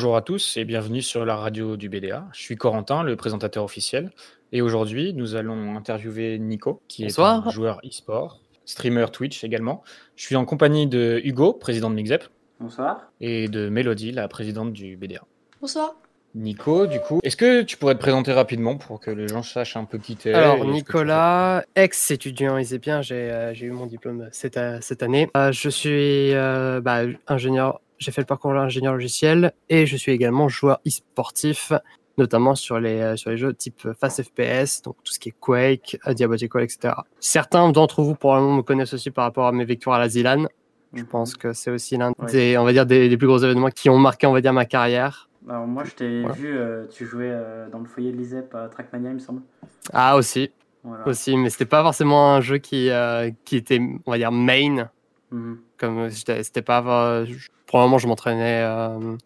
Bonjour à tous et bienvenue sur la radio du BDA. Je suis Corentin, le présentateur officiel. Et aujourd'hui, nous allons interviewer Nico, qui est un joueur e-sport, streamer Twitch également. Je suis en compagnie de Hugo, président de Mixep. Bonsoir. Et de Mélodie, la présidente du BDA. Bonsoir. Nico, du coup, est-ce que tu pourrais te présenter rapidement pour que les gens sachent un peu qui t'es Alors, Nicolas, ex-étudiant ISEPien, j'ai euh, j'ai eu mon diplôme cette, euh, cette année. Euh, je suis bah, ingénieur, j'ai fait le parcours ingénieur logiciel et je suis également joueur e-sportif, notamment sur les, sur les jeux type Fast FPS, donc tout ce qui est Quake, Diabolical, etc. Certains d'entre vous probablement me connaissent aussi par rapport à mes victoires à la Zilan. Je pense que c'est aussi l'un des, on va dire, des, des, plus gros événements qui ont marqué, on va dire, ma carrière. Alors moi, je t'ai vu, euh, tu jouais euh, dans le foyer de l'ISEP à Trackmania, il me semble. Ah, aussi. Aussi, mais c'était pas forcément un jeu qui, euh, qui était, on va dire, main. Mhm. Comme c'était pas. probablement, je m'entraînais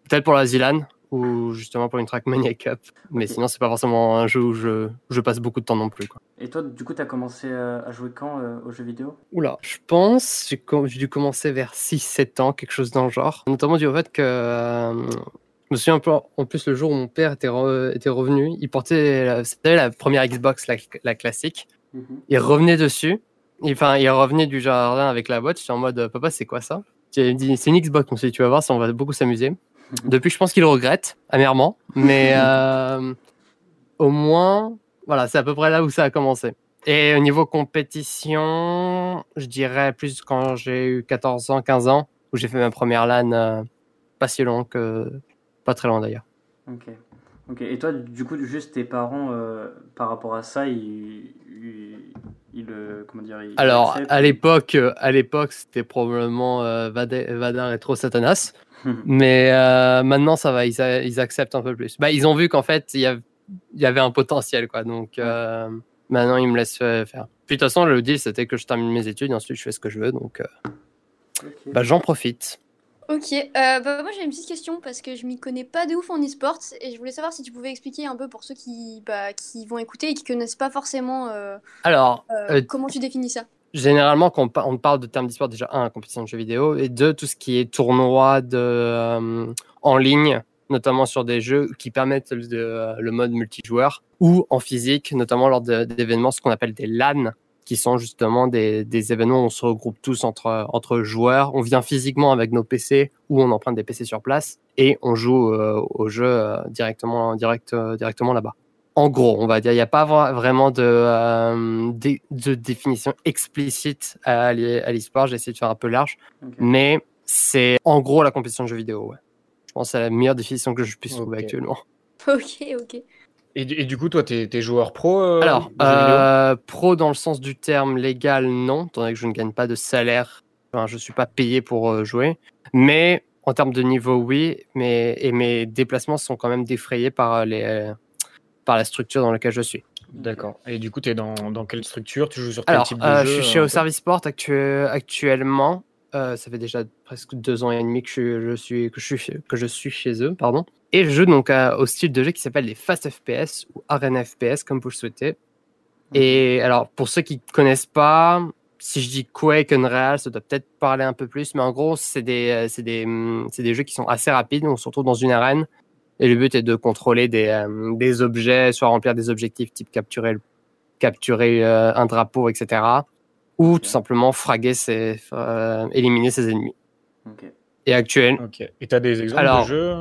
peut-être pour la Zilan ou justement pour une Trackmania Cup. Mais sinon, c'est pas forcément un jeu où je, je, passe beaucoup de temps non plus. Quoi. Et toi, du coup, tu as commencé à jouer quand aux jeux vidéo? Oula, je pense, j'ai dû commencer vers 6-7 ans, quelque chose dans le genre. Notamment du fait que je me souviens un peu, en plus, le jour où mon père était, était revenu, il portait, c'était la première Xbox, la, classique. Mhm. Il revenait dessus. Enfin, il revenait du jardin avec la boîte. J'étais en mode, papa, c'est quoi ça? Il dit, c'est une Xbox. On s'est dit, tu vas voir, ça, on va beaucoup s'amuser. Mhm. Depuis, je pense qu'il regrette, amèrement. Mais euh, au moins, voilà, c'est à peu près là où ça a commencé. Et au niveau compétition, je dirais plus quand j'ai eu 14 ans, 15 ans, où j'ai fait ma première LAN, euh, pas si long que pas très loin d'ailleurs. Ok. Ok. Et toi, du coup, juste tes parents, euh, par rapport à ça, ils, ils, euh, comment dire Alors, à l'époque, euh, à l'époque, c'était probablement Vadar et trop Satanas. mais maintenant, ça va, ils, acceptent un peu plus. Bah, ils ont vu qu'en fait, il y, y, avait un potentiel, quoi. Donc, maintenant, ils me laissent faire. Puis, de toute façon, le deal, c'était que je termine mes études, et ensuite, je fais ce que je veux. Donc, bah, j'en profite. Ok, euh, bah, moi j'ai une petite question parce que je m'y connais pas de ouf en e-sport et je voulais savoir si tu pouvais expliquer un peu pour ceux qui, bah, qui vont écouter et qui connaissent pas forcément. Euh, Alors, euh, comment tu définis ça? Généralement, quand on, parle de termes d'e-sport, déjà, un, compétition de jeux vidéo, et deux, tout ce qui est tournoi de, en ligne, notamment sur des jeux qui permettent le mode multijoueur, ou en physique, notamment lors d'événements, ce qu'on appelle des LAN, qui sont justement des, des, événements où on se regroupe tous entre, entre joueurs. On vient physiquement avec nos PC ou on emprunte des PC sur place et on joue euh, au jeu euh, directement, direct, euh, directement là-bas. En gros, on va dire, il n'y a pas vraiment de, de, définition explicite à l'e-sport. J'ai essayé de faire un peu large, mais c'est en gros la compétition de jeux vidéo. Ouais. Je pense que c'est la meilleure définition que je puisse trouver actuellement. Ok, ok. Et, du coup, toi, tu es, joueur pro euh, Alors, euh, pro dans le sens du terme légal, non, étant donné que je ne gagne pas de salaire. Enfin, je ne suis pas payé pour euh, jouer. Mais en termes de niveau, oui. Mais, et mes déplacements sont quand même défrayés par, les, par la structure dans laquelle je suis. D'accord. Et du coup, tu es dans, dans, quelle structure? Tu joues sur quel type de jeu Je suis chez Au Service Sport actuellement. Ça fait déjà presque deux ans et demi que je, suis, que je, suis, que je suis chez eux. Pardon. Et je joue donc au style de jeu qui s'appelle les Fast FPS ou Arena FPS, comme vous le souhaitez. Et alors, pour ceux qui ne connaissent pas, si je dis Quake Unreal, ça doit peut-être parler un peu plus, mais en gros, c'est des, euh, des, mm, des, jeux qui sont assez rapides. On se retrouve dans une arène et le but est de contrôler des, euh, des objets, soit remplir des objectifs type capturer, capturer euh, un drapeau, etc. Ou tout simplement fraguer, ses, éliminer ses ennemis. Okay et actuel. Et tu as des exemples de jeux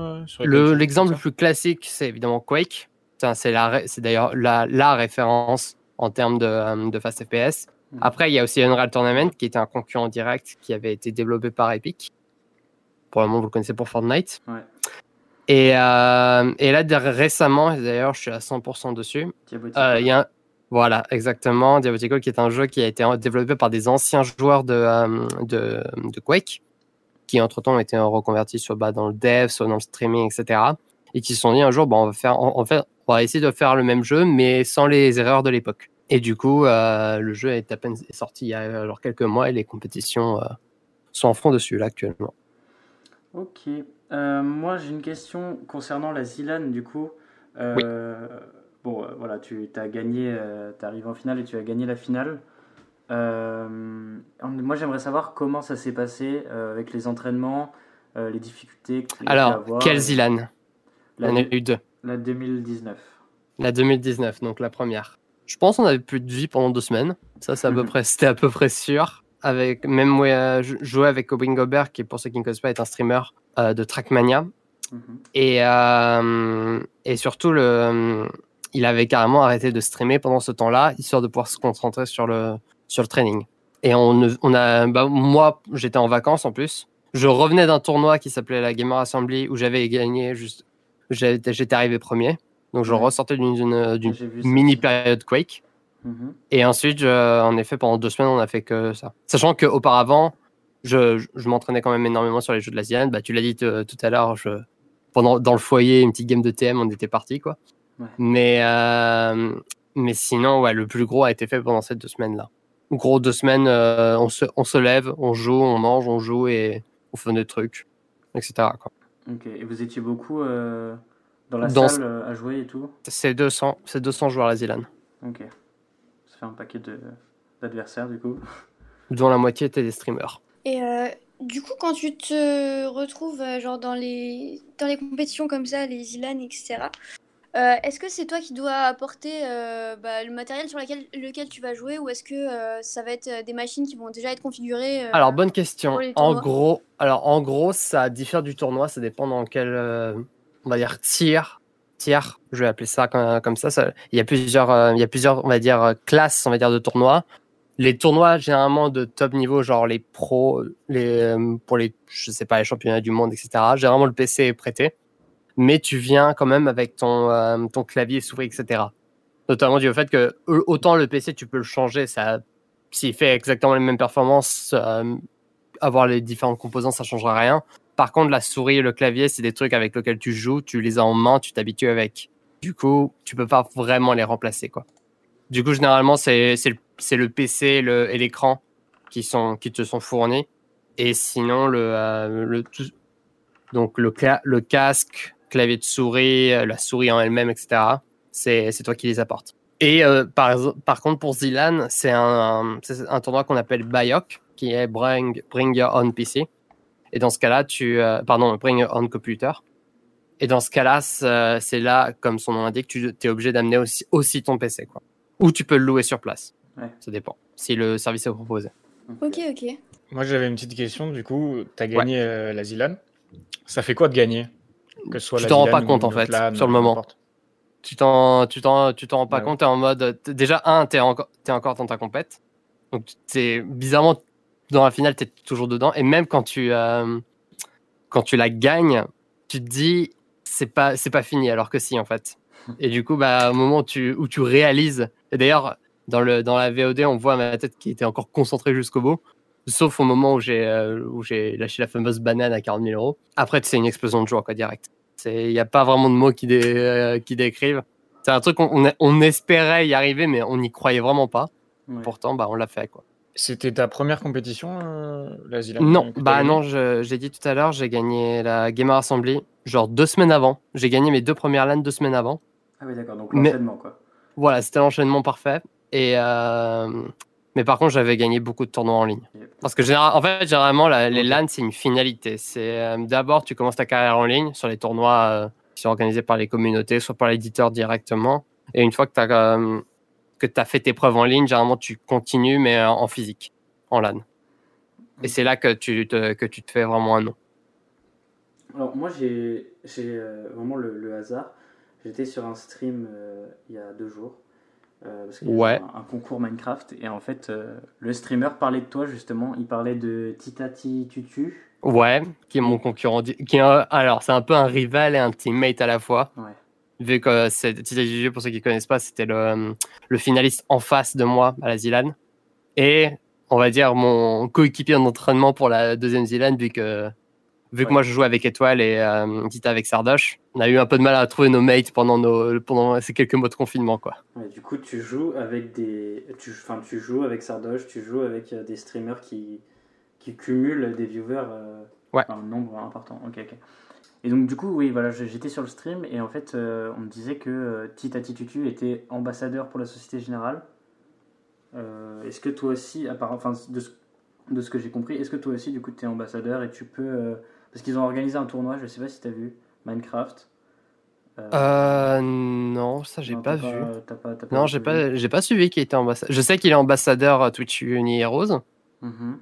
euh, L'exemple le, plus classique, c'est évidemment Quake. C'est d'ailleurs la, la, référence en termes de, euh, de Fast FPS. Hmm. Après, il y a aussi Unreal Tournament, qui était un concurrent direct qui avait été développé par Epic. Probablement, vous le connaissez pour Fortnite. Ouais. Et, euh, et, là, récemment, d'ailleurs, je suis à 100% dessus. Il y a Voilà, exactement. Diabotico, qui est un jeu qui a été développé par des anciens joueurs de, de, de Quake qui entre-temps ont été reconvertis sur, bah, dans le dev, soit dans le streaming, etc. Et qui se sont dit un jour, bah, on, va faire, en, fait, on va essayer de faire le même jeu, mais sans les erreurs de l'époque. Et du coup, euh, le jeu est à peine sorti il y a alors quelques mois et les compétitions euh, sont en fond dessus là actuellement. Ok. Euh, moi, j'ai une question concernant la Zilan, du coup. Bon, voilà, tu as gagné, tu arrives en finale et tu as gagné la finale. Euh, moi, j'aimerais savoir comment ça s'est passé euh, avec les entraînements, euh, les difficultés. Alors, quel Zilan Il y en a eu deux. La 2019. La 2019, donc la première. Je pense qu'on avait plus de vie pendant deux semaines. Ça, c'est à peu près, c'était à peu près sûr. Avec même jouais avec Owen Gobert, qui pour ceux qui ne connaissent pas est un streamer euh, de Trackmania. Mhm. Et euh, et surtout le, il avait carrément arrêté de streamer pendant ce temps-là, histoire de pouvoir se concentrer sur le sur le training. Et on, on a, bah, moi, j'étais en vacances en plus. Je revenais d'un tournoi qui s'appelait la Gamer Assembly où j'avais gagné juste, j'étais arrivé premier. Donc je ressortais d'une mini période Quake. Mhm. Et ensuite, en effet, pendant deux semaines, on a fait que ça. Sachant qu'auparavant, je, je m'entraînais quand même énormément sur les jeux de l'Asian. Bah, tu l'as dit tout à l'heure, pendant, dans le foyer, une petite game de TM, on était parti. Quoi. Mais, euh, mais sinon, ouais, le plus gros a été fait pendant ces deux semaines-là. Gros deux semaines, euh, on, se, on se lève, on joue, on mange, on joue et on fait des trucs, etc. Quoi. Ok, et vous étiez beaucoup euh, dans la salle à jouer et tout? C'est 200, 200 joueurs à Zilan. Ok. Ça fait un paquet d'adversaires du coup. Dont la moitié étaient des streamers. Et du coup, quand tu te retrouves genre dans les, dans les compétitions comme ça, les Zilan, etc., euh, est-ce que c'est toi qui dois apporter euh, bah, le matériel sur lequel, lequel tu vas jouer ou est-ce que euh, ça va être des machines qui vont déjà être configurées Alors bonne question. En gros, alors en gros, ça diffère du tournoi, ça dépend dans quel on va dire tiers, je vais appeler ça comme, ça, Il y a plusieurs il y a plusieurs on va dire classes on va dire de tournois. Les tournois généralement de top niveau, genre les pros, les pour les je sais pas les championnats du monde, etc. Généralement le PC est prêté mais tu viens quand même avec ton, euh, ton clavier, souris, etc. Notamment du fait que autant le PC, tu peux le changer, ça, s'il fait exactement les mêmes performances, euh, avoir les différentes composants, ça changera rien. Par contre, la souris et le clavier, c'est des trucs avec lesquels tu joues, tu les as en main, tu t'habitues avec. Du coup, tu peux pas vraiment les remplacer, quoi. Du coup, généralement, c'est le, le PC et l'écran qui, qui te sont fournis. Et sinon, le, euh, le, donc le, le casque, clavier de souris, euh, la souris en elle-même, etc. C'est toi qui les apportes. Et euh, par, par contre, pour Zilan, c'est un, un, tournoi qu'on appelle BIOC, qui est Bring, Bring Your Own PC. Et dans ce cas-là, tu. Euh, pardon, Bring Your Own Computer. Et dans ce cas-là, c'est là, comme son nom l'indique, tu es obligé d'amener aussi, aussi ton PC. Quoi. Ou tu peux le louer sur place. Ça dépend, si le service est proposé. Ok, ok. Moi, j'avais une petite question. Du coup, tu as gagné la Zilan. Ça fait quoi de gagner? Que soit tu t'en rends pas compte en fait sur le moment. Tu t'en, tu t'en, tu t'en rends pas compte. T'es en mode, déjà un, t'es encore, es encore dans ta compète. Donc c'est bizarrement dans la finale, t'es toujours dedans. Et même quand tu, euh, quand tu la gagnes, tu te dis, c'est pas, c'est pas fini. Alors que si en fait. Et du coup, bah, au moment où tu, où tu réalises. Et d'ailleurs, dans le, dans la VOD, on voit ma tête qui était encore concentrée jusqu'au bout sauf au moment où j'ai euh, où j'ai lâché la fameuse banane à 40 000 euros. Après, c'est une explosion de joie, quoi, direct. Il n'y a pas vraiment de mots qui, euh, qui décrivent. C'est un truc qu'on on, espérait y arriver, mais on n'y croyait vraiment pas. Pourtant, bah, on l'a fait, quoi. C'était ta première compétition, euh, la Non, bah non, j'ai dit tout à l'heure, j'ai gagné la Gamer Assembly, genre deux semaines avant. J'ai gagné mes deux premières LAN deux semaines avant. Ah oui, d'accord, donc l'enchaînement, quoi. Voilà, c'était l'enchaînement parfait. Et, mais par contre, j'avais gagné beaucoup de tournois en ligne. Parce que en fait, généralement, les LAN, c'est une finalité. C'est euh, d'abord, tu commences ta carrière en ligne sur les tournois euh, qui sont organisés par les communautés, soit par l'éditeur directement. Et une fois que tu as, euh, as fait tes preuves en ligne, généralement, tu continues, mais en physique, en LAN. Et c'est là que tu, te, que tu te fais vraiment un nom. Alors, moi, j'ai vraiment le, le hasard. J'étais sur un stream il y a deux jours euh, parce qu'il y a un, concours Minecraft et en fait euh, le streamer parlait de toi justement. Il parlait de Titati Tutu. Ouais qui est mon concurrent qui alors c'est un peu un rival et un teammate à la fois. Ouais. vu que c'est Titati Tutu pour ceux qui connaissent pas c'était le, le finaliste en face de moi à la Zilan et on va dire mon coéquipier d'entraînement pour la deuxième Zilan vu que vu que moi je joue avec Étoile et euh, Tita avec Sardoche, on a eu un peu de mal à trouver nos mates pendant, nos, pendant ces quelques mois de confinement. Quoi. du coup, tu joues avec des. Tu, enfin, tu joues avec Sardoche, tu joues avec euh, des streamers qui, qui cumulent des viewers. Euh, ouais. Un nombre important. Ok, ok. Et donc, du coup, oui, voilà, j'étais sur le stream et en fait, on me disait que Tita Titutu était ambassadeur pour la Société Générale. Est-ce que toi aussi, à part, enfin, de ce, de ce que j'ai compris, est-ce que toi aussi, du coup, tu es ambassadeur et tu peux parce qu'ils ont organisé un tournoi, je sais pas si tu as vu, Minecraft. euh, non, ça j'ai pas, vu. non, j'ai pas, j'ai pas suivi qui était ambassadeur. Je sais qu'il est ambassadeur Twitch Uni Heroes. Mm-hmm.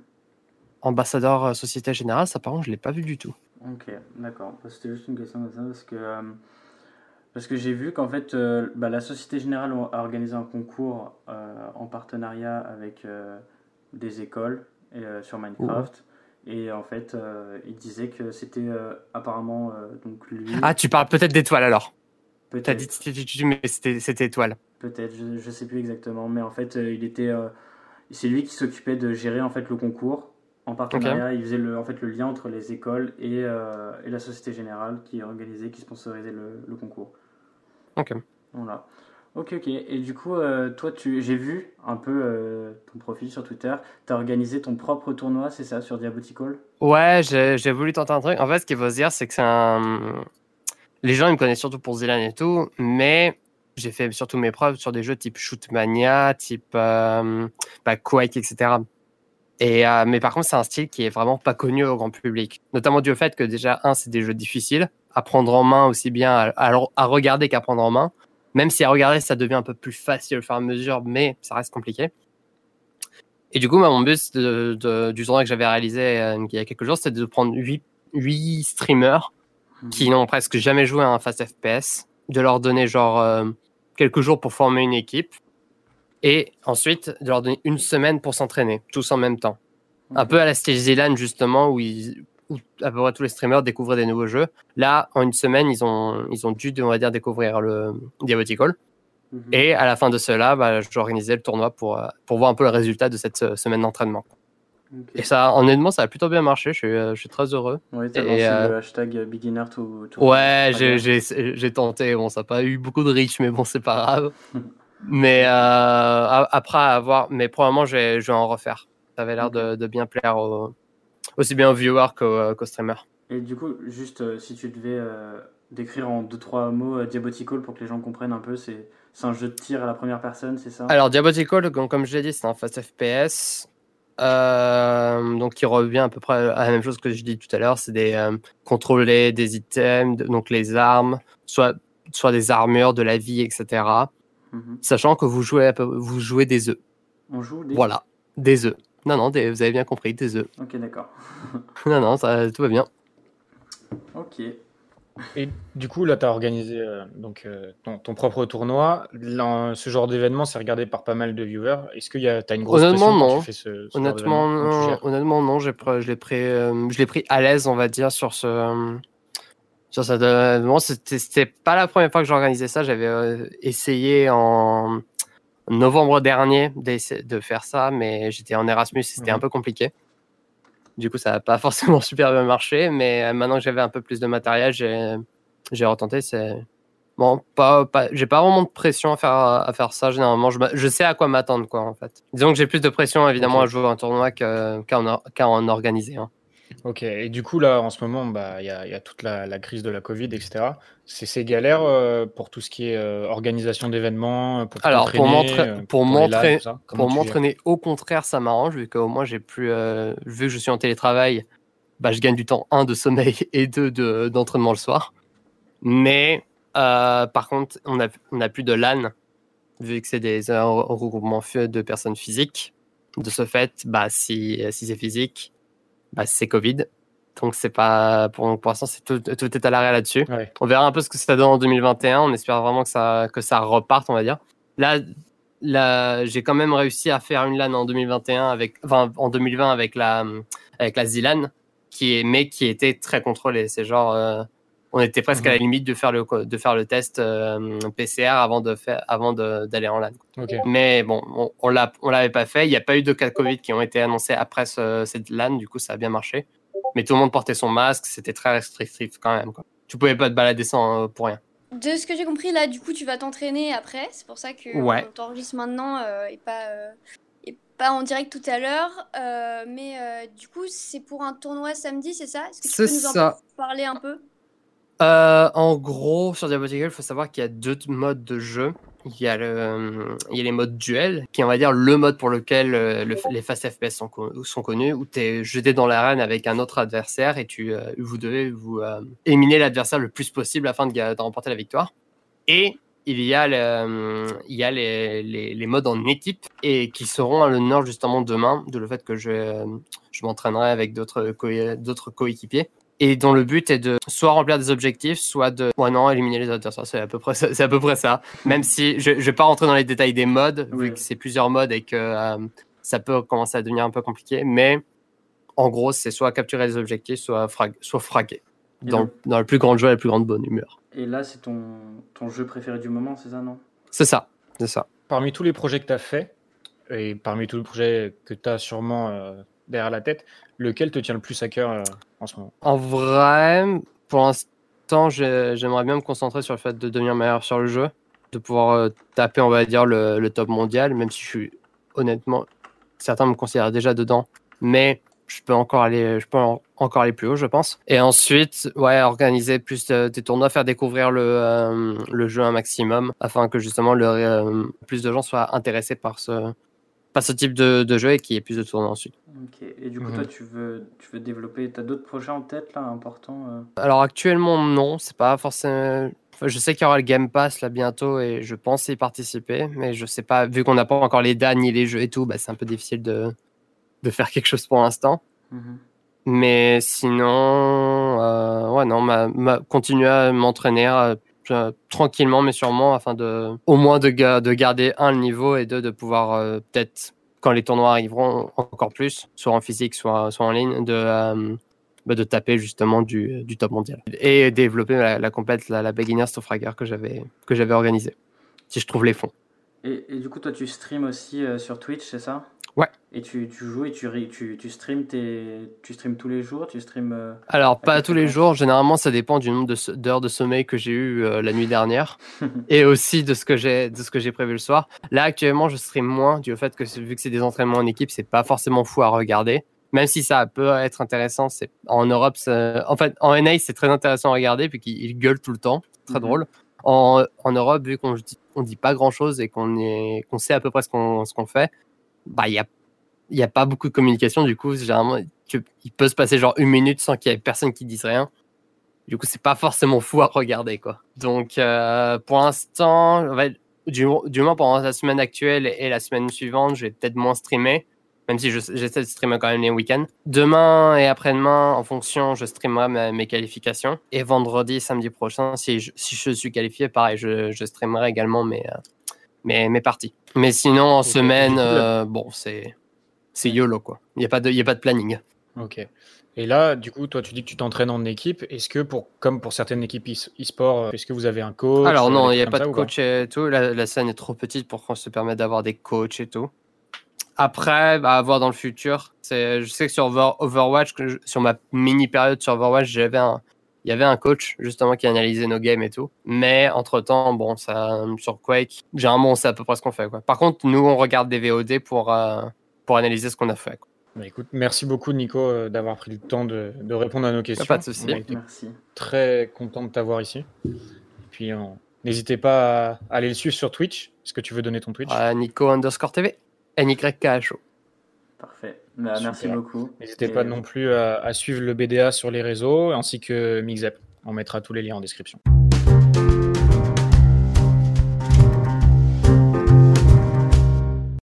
Ambassadeur Société Générale, ça par contre, je l'ai pas vu du tout. Ok, d'accord. Bah, c'était juste une question comme ça parce que parce que j'ai vu qu'en fait, euh, bah, la Société Générale a organisé un concours euh, en partenariat avec euh, des écoles sur Minecraft. Et en fait, il disait que c'était apparemment donc lui. Ah, tu parles peut-être d'étoile alors Peut-être. T'as dit mais c'était étoile. Peut-être, je, ne sais plus exactement. Mais en fait, il était. c'est lui qui s'occupait de gérer en fait le concours. En partenariat, il faisait le, en fait, le lien entre les écoles et, et la Société Générale qui organisait, qui sponsorisait le, le concours. Ok. Voilà. Ok, ok. Et du coup, euh, toi, tu, j'ai vu un peu euh, ton profil sur Twitter. Tu as organisé ton propre tournoi, c'est ça, sur Diabotical Ouais, j'ai, voulu tenter un truc. En fait, ce qu'il faut se dire, c'est que c'est un. Les gens, ils me connaissent surtout pour Zilan et tout, mais j'ai fait surtout mes preuves sur des jeux type Shootmania, type euh, bah, Quake, etc. Et, mais par contre, c'est un style qui est vraiment pas connu au grand public. Notamment du fait que déjà, un, c'est des jeux difficiles à prendre en main aussi bien à, regarder qu'à prendre en main. Même si à regarder, ça devient un peu plus facile au fur et à mesure, mais ça reste compliqué. Et du coup, mon but de, du tournoi que j'avais réalisé euh, il y a quelques jours, c'était de prendre 8, 8 streamers mhm. qui n'ont presque jamais joué à un fast FPS, de leur donner genre euh, quelques jours pour former une équipe, et ensuite de leur donner une semaine pour s'entraîner, tous en même temps. Un peu à la Stage Zealand, justement, où ils, où à peu près tous les streamers découvraient des nouveaux jeux. Là, en une semaine, ils ont, ils ont dû, on va dire, découvrir le Diabotical. Mhm. Et à la fin de cela, bah, j'organisais le tournoi pour, euh, pour voir un peu le résultat de cette euh, semaine d'entraînement. Et ça, honnêtement, ça a plutôt bien marché. Je suis, euh, je suis très heureux. Oui, t'as lancé le hashtag beginner to, Ouais, j'ai tenté. Bon, ça n'a pas eu beaucoup de reach, mais bon, c'est pas grave. mais après avoir, mais probablement, je vais, je vais en refaire. Ça avait l'air de, de, bien plaire aux, aussi bien au viewer euh, qu'au streamer. Et du coup, juste euh, si tu devais euh, décrire en deux trois mots Diabotical pour que les gens comprennent un peu, c'est un jeu de tir à la première personne, c'est ça? Alors Diabotical, comme je l'ai dit, c'est un fast FPS. donc qui revient à peu près à la même chose que je dis tout à l'heure, c'est des contrôler des items, donc les armes, soit soit des armures, de la vie, etc. Mhm. Sachant que vous jouez vous jouez des œufs. On joue des voilà des œufs. Non, non, vous avez bien compris, des œufs. Ok, d'accord. non, non, ça, tout va bien. Ok. Et du coup, là, tu as organisé euh, donc, euh, ton, propre tournoi. ce genre d'événement, c'est regardé par pas mal de viewers. Est-ce que tu as une grosse honnêtement, non. Quand tu fais ce, ce honnêtement, non. honnêtement, non. Je l'ai pris, euh, pris à l'aise, on va dire, sur ce. Sur ça, c'était pas la première fois que j'organisais ça. J'avais essayé en, novembre dernier de faire ça, mais j'étais en Erasmus, c'était un mhm. peu compliqué. Du coup, ça n'a pas forcément super bien marché, mais euh, maintenant que j'avais un peu plus de matériel, j'ai retenté. C'est bon, pas, pas j'ai pas vraiment de pression à faire à faire ça. Généralement, je, je sais à quoi m'attendre, quoi, en fait. Disons que j'ai plus de pression évidemment à jouer un tournoi qu'à en, organiser. Hein. Ok, et du coup, là, en ce moment, bah, il y, a, toute la, crise de la Covid, etc. C'est galère euh, pour tout ce qui est euh, organisation d'événements, pour Alors, pour m'entraîner, pour m'entraîner, au contraire, ça m'arrange, vu qu'au moins, j'ai plus, euh, vu que je suis en télétravail, bah, je gagne du temps, un, de sommeil et deux, d'entraînement le soir. Mais, par contre, on n'a on a plus de LAN, vu que c'est des regroupements de personnes physiques. De ce fait, bah, si, si c'est physique, bah, c'est Covid. Donc c'est pas pour, pour l'instant c'est tout, tout, est à l'arrêt là-dessus. On verra un peu ce que ça donne en 2021. On espère vraiment que ça que ça reparte, on va dire. Là, là j'ai quand même réussi à faire une LAN en 2021 avec, enfin en 2020 avec la avec la Zilan, qui est mais qui était très contrôlée. C'est genre euh, on était presque à la mhm. limite de faire le de faire le test euh, PCR avant de faire avant d'aller en LAN. Mais bon, on, on l'a on l'avait pas fait. Il n'y a pas eu de cas de Covid qui ont été annoncés après cette LAN. Du coup, ça a bien marché. Mais tout le monde portait son masque. C'était très restrictif quand même. Quoi. Tu pouvais pas te balader sans euh, pour rien. De ce que j'ai compris, là, du coup, tu vas t'entraîner après. C'est pour ça que ouais. on t'enregistre maintenant euh, et pas et pas en direct tout à l'heure. mais du coup, c'est pour un tournoi samedi, c'est ça? Est-ce que tu peux nous en parler un peu? Euh, en gros, sur Diabotical, il faut savoir qu'il y a deux modes de jeu. il y, a le, les modes duel, qui est, on va dire, le mode pour lequel euh, les fast FPS sont, connus, où tu es jeté dans l'arène avec un autre adversaire et tu, euh, vous devez euh, éliminer l'adversaire le plus possible afin de, remporter la victoire. Et il y a, les, modes en équipe et qui seront à l'honneur justement demain, de le fait que je, je m'entraînerai avec d'autres coéquipiers et dont le but est de soit remplir des objectifs, soit de ouais, non, éliminer les adversaires. C'est à peu près ça. C'est à peu près ça. Même si je ne vais pas rentrer dans les détails des modes, vu que c'est plusieurs modes et que euh, ça peut commencer à devenir un peu compliqué. Mais en gros, c'est soit capturer les objectifs, soit, frag soit fraguer. Dans, le... dans, le plus grand jeu et la plus grande bonne humeur. Et là, c'est ton, ton jeu préféré du moment, c'est ça, non? C'est ça, c'est ça. Parmi tous les projets que tu as fait, et parmi tous les projets que tu as sûrement euh, derrière la tête, lequel te tient le plus à cœur euh, en ce moment? En vrai, pour l'instant, j'aimerais bien me concentrer sur le fait de devenir meilleur sur le jeu, de pouvoir euh, taper, on va dire, le, top mondial, même si je suis honnêtement, certains me considèrent déjà dedans, mais je peux encore aller, je peux encore aller plus haut, je pense. Et ensuite, ouais, organiser plus de, des tournois, faire découvrir le, euh, le jeu un maximum, afin que justement plus de gens soient intéressés par ce, pas ce type de, de, jeu et qu'il y ait plus de tournois ensuite. Ok, et du coup, toi, mhm. tu veux, tu veux développer, tu as d'autres projets en tête là, importants euh Alors actuellement, non, c'est pas forcément. je sais qu'il y aura le Game Pass là bientôt et je pense y participer, mais je sais pas, vu qu'on n'a pas encore les dates ni les jeux et tout, bah, c'est un peu difficile de, de faire quelque chose pour l'instant. Mhm. Mais sinon, euh, ouais, non, ma, continuer à m'entraîner, euh, tranquillement mais sûrement afin de au moins de, de garder un niveau et deux de pouvoir euh, peut-être quand les tournois arriveront encore plus soit en physique soit, soit en ligne de euh, bah, de taper justement du, du, top mondial. Et développer la, complète la, la beginner Fragger que j'avais que j'avais organisé si je trouve les fonds. Et, et, du coup toi tu stream aussi sur Twitch c'est ça? Ouais. Et tu, tu joues et tu, tu, tu, streams tes, tu tous les jours tu euh, Alors, pas tous les jours. Généralement, ça dépend du nombre d'heures de, sommeil que j'ai eu euh, la nuit dernière et aussi de ce que j'ai prévu le soir. Là, actuellement, je stream moins du fait que vu que c'est des entraînements en équipe, c'est pas forcément fou à regarder. Même si ça peut être intéressant, c'est en Europe, en fait, en NA, c'est très intéressant à regarder puis qu'il gueule tout le temps, très mhm. drôle. En, en, Europe, vu qu'on on dit pas grand chose et qu'on sait à peu près ce qu'on qu'on fait, bah, il n'y a, y a pas beaucoup de communication. Du coup, généralement, il peut se passer genre une minute sans qu'il y ait personne qui dise rien. Du coup, c'est pas forcément fou à regarder, quoi. Donc, euh, pour l'instant, du, du, moins pendant la semaine actuelle et la semaine suivante, je vais peut-être moins streamer, même si j'essaie de streamer quand même les week-ends. Demain et après-demain, en fonction, je streamerai mes, qualifications. Et vendredi, samedi prochain, si je, si je suis qualifié, pareil, je, je streamerai également mes, euh, mes, mes parties. Mais sinon, en semaine, euh, bon, c'est c'est YOLO, quoi. Il n'y a, pas de, a pas de planning. Ok. Et là, du coup, toi, tu dis que tu t'entraînes en équipe. Est-ce que, pour, comme pour certaines équipes e-sport, euh, est-ce que vous avez un coach Alors non, il n'y a pas de coach et tout. La, la, scène est trop petite pour qu'on se permette d'avoir des coachs et tout. Après, bah, à voir dans le futur. Je sais que sur Overwatch, sur ma mini période sur Overwatch, j'avais un, il y avait un coach justement qui analysait nos games et tout. Mais entre temps, bon, ça, sur Quake, généralement, on sait à peu près ce qu'on fait. Quoi. Par contre, nous, on regarde des VOD pour, euh, pour analyser ce qu'on a fait. Bah, écoute, merci beaucoup, Nico, euh, d'avoir pris le temps de, de, répondre à nos questions. Pas de souci. Merci. Très content de t'avoir ici. Et puis, n'hésitez pas à aller le suivre sur Twitch. Est-ce que tu veux donner ton Twitch? Nico underscore TV. NYKHO. Parfait. Bah, merci beaucoup. N'hésitez pas non plus à, à, suivre le BDA sur les réseaux ainsi que Mixep. On mettra tous les liens en description.